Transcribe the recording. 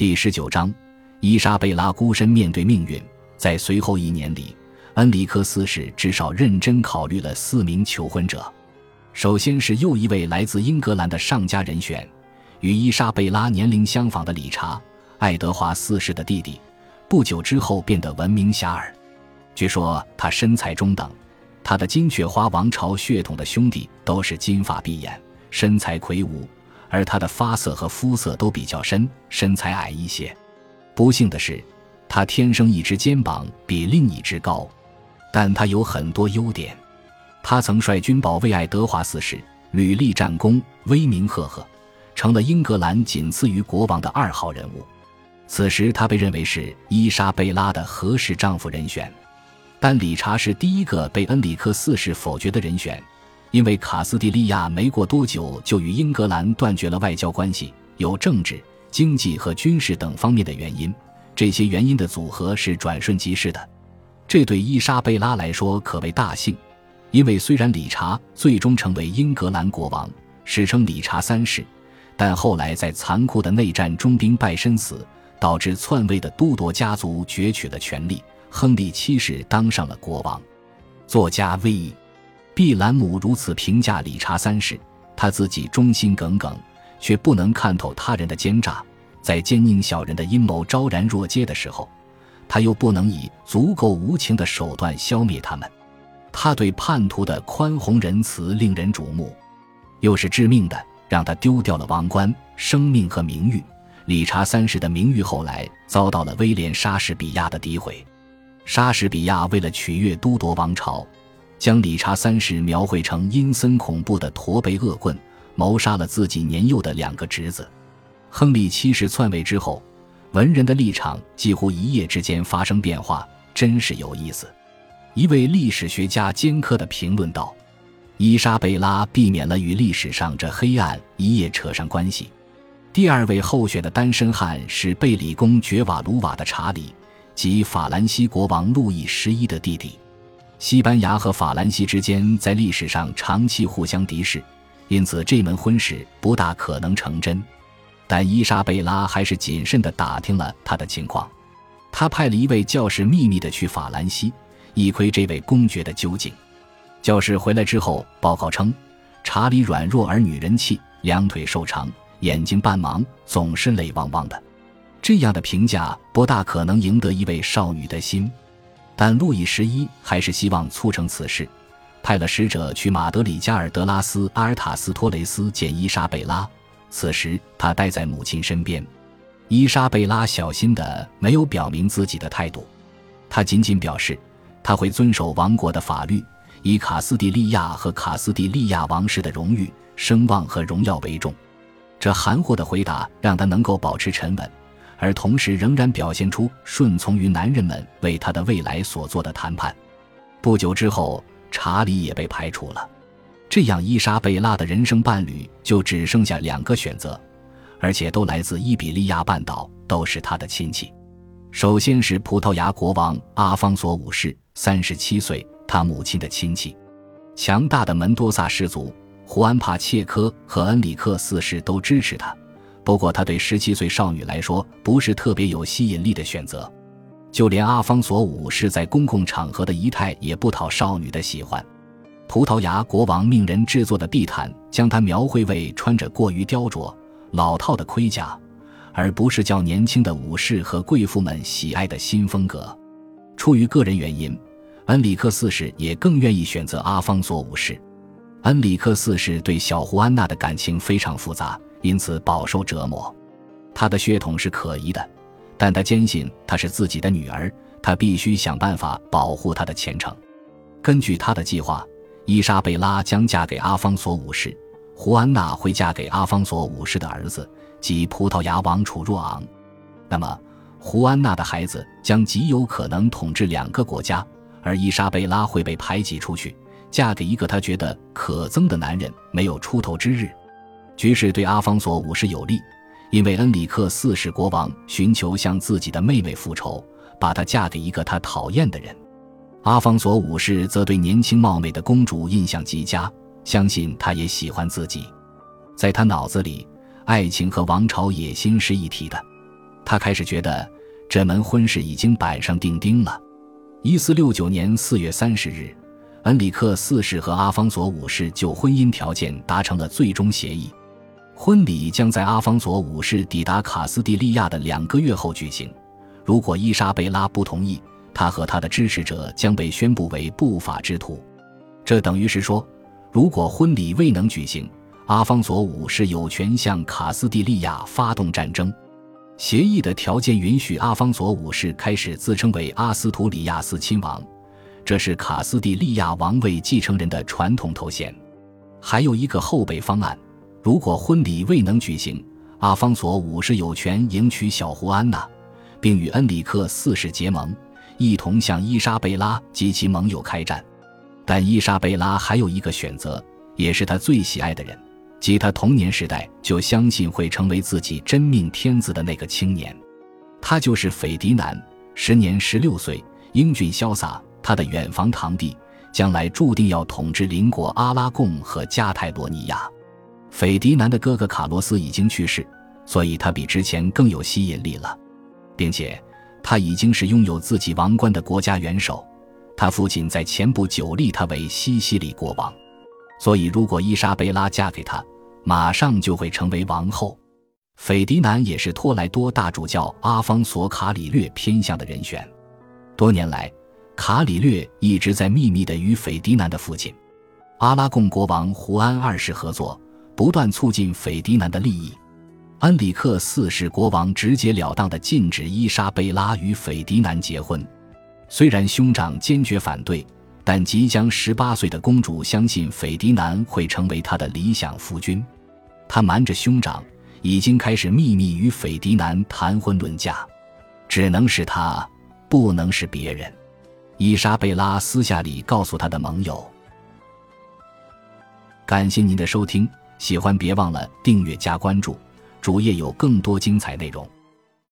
第十九章，伊莎贝拉孤身面对命运。在随后一年里，恩里克四世至少认真考虑了四名求婚者。首先是又一位来自英格兰的上家人选，与伊莎贝拉年龄相仿的理查·爱德华四世的弟弟。不久之后变得闻名遐迩。据说他身材中等，他的金雀花王朝血统的兄弟都是金发碧眼、身材魁梧，而他的发色和肤色都比较深，身材矮一些。不幸的是。他天生一只肩膀比另一只高，但他有很多优点。他曾率军保卫爱德华四世，屡立战功，威名赫赫，成了英格兰仅次于国王的二号人物。此时，他被认为是伊莎贝拉的合适丈夫人选。但理查是第一个被恩里克四世否决的人选，因为卡斯蒂利亚没过多久就与英格兰断绝了外交关系，有政治、经济和军事等方面的原因。这些原因的组合是转瞬即逝的，这对伊莎贝拉来说可谓大幸，因为虽然理查最终成为英格兰国王，史称理查三世，但后来在残酷的内战中兵败身死，导致篡位的都铎家族攫取了权力，亨利七世当上了国王。作家 V. B. 兰姆如此评价理查三世：他自己忠心耿耿，却不能看透他人的奸诈。在奸佞小人的阴谋昭然若揭的时候，他又不能以足够无情的手段消灭他们。他对叛徒的宽宏仁慈令人瞩目，又是致命的，让他丢掉了王冠、生命和名誉。理查三世的名誉后来遭到了威廉莎士比亚的诋毁。莎士比亚为了取悦都铎王朝，将理查三世描绘成阴森恐怖的驼背恶棍，谋杀了自己年幼的两个侄子。亨利七世篡位之后，文人的立场几乎一夜之间发生变化，真是有意思。一位历史学家尖刻地评论道：“伊莎贝拉避免了与历史上这黑暗一夜扯上关系。”第二位候选的单身汉是贝里公爵瓦卢瓦的查理，即法兰西国王路易十一的弟弟。西班牙和法兰西之间在历史上长期互相敌视，因此这门婚事不大可能成真。但伊莎贝拉还是谨慎地打听了他的情况，他派了一位教士秘密地去法兰西，一窥这位公爵的究竟。教士回来之后报告称，查理软弱而女人气，两腿瘦长，眼睛半盲，总是泪汪汪的。这样的评价不大可能赢得一位少女的心。但路易十一还是希望促成此事，派了使者去马德里加尔德拉斯阿尔塔斯托雷斯见伊莎贝拉。此时，他待在母亲身边。伊莎贝拉小心的没有表明自己的态度，他仅仅表示他会遵守王国的法律，以卡斯蒂利亚和卡斯蒂利亚王室的荣誉、声望和荣耀为重。这含糊的回答让他能够保持沉稳，而同时仍然表现出顺从于男人们为他的未来所做的谈判。不久之后，查理也被排除了。这样，伊莎贝拉的人生伴侣就只剩下两个选择，而且都来自伊比利亚半岛，都是他的亲戚。首先是葡萄牙国王阿方索五世，三十七岁，他母亲的亲戚。强大的门多萨氏族，胡安帕切科和恩里克四世都支持他。不过，他对十七岁少女来说不是特别有吸引力的选择，就连阿方索五世在公共场合的仪态也不讨少女的喜欢。葡萄牙国王命人制作的地毯，将他描绘为穿着过于雕琢、老套的盔甲，而不是较年轻的武士和贵妇们喜爱的新风格。出于个人原因，恩里克四世也更愿意选择阿方索五世。恩里克四世对小胡安娜的感情非常复杂，因此饱受折磨。他的血统是可疑的，但他坚信她是自己的女儿，他必须想办法保护她的前程。根据他的计划。伊莎贝拉将嫁给阿方索五世，胡安娜会嫁给阿方索五世的儿子，即葡萄牙王储若昂。那么，胡安娜的孩子将极有可能统治两个国家，而伊莎贝拉会被排挤出去，嫁给一个他觉得可憎的男人，没有出头之日。局势对阿方索五世有利，因为恩里克四世国王寻求向自己的妹妹复仇，把她嫁给一个他讨厌的人。阿方索五世则对年轻貌美的公主印象极佳，相信她也喜欢自己。在他脑子里，爱情和王朝野心是一体的。他开始觉得这门婚事已经板上钉钉了。一四六九年四月三十日，恩里克四世和阿方索五世就婚姻条件达成了最终协议，婚礼将在阿方索五世抵达卡斯蒂利亚的两个月后举行。如果伊莎贝拉不同意，他和他的支持者将被宣布为不法之徒。这等于是说，如果婚礼未能举行，阿方索五世有权向卡斯蒂利亚发动战争。协议的条件允许阿方索五世开始自称为阿斯图里亚斯亲王，这是卡斯蒂利亚王位继承人的传统头衔。还有一个后备方案：如果婚礼未能举行，阿方索五世有权迎娶小胡安娜，并与恩里克四世结盟，一同向伊莎贝拉及其盟友开战。但伊莎贝拉还有一个选择，也是他最喜爱的人。即他童年时代就相信会成为自己真命天子的那个青年，他就是斐迪南，时年十六岁，英俊潇洒。他的远房堂弟将来注定要统治邻国阿拉贡和加泰罗尼亚。斐迪南的哥哥卡洛斯已经去世，所以他比之前更有吸引力了，并且他已经是拥有自己王冠的国家元首。他父亲在前不久立他为西西里国王。所以，如果伊莎贝拉嫁给他，马上就会成为王后。斐迪南也是托莱多大主教阿方索·卡里略偏向的人选。多年来，卡里略一直在秘密的与斐迪南的父亲阿拉贡国王胡安二世合作，不断促进斐迪南的利益。安里克四世国王直截了当的禁止伊莎贝拉与斐迪南结婚，虽然兄长坚决反对。但即将十八岁的公主相信斐迪南会成为她的理想夫君，她瞒着兄长，已经开始秘密与斐迪南谈婚论嫁，只能是他，不能是别人。伊莎贝拉私下里告诉他的盟友。感谢您的收听，喜欢别忘了订阅加关注，主页有更多精彩内容。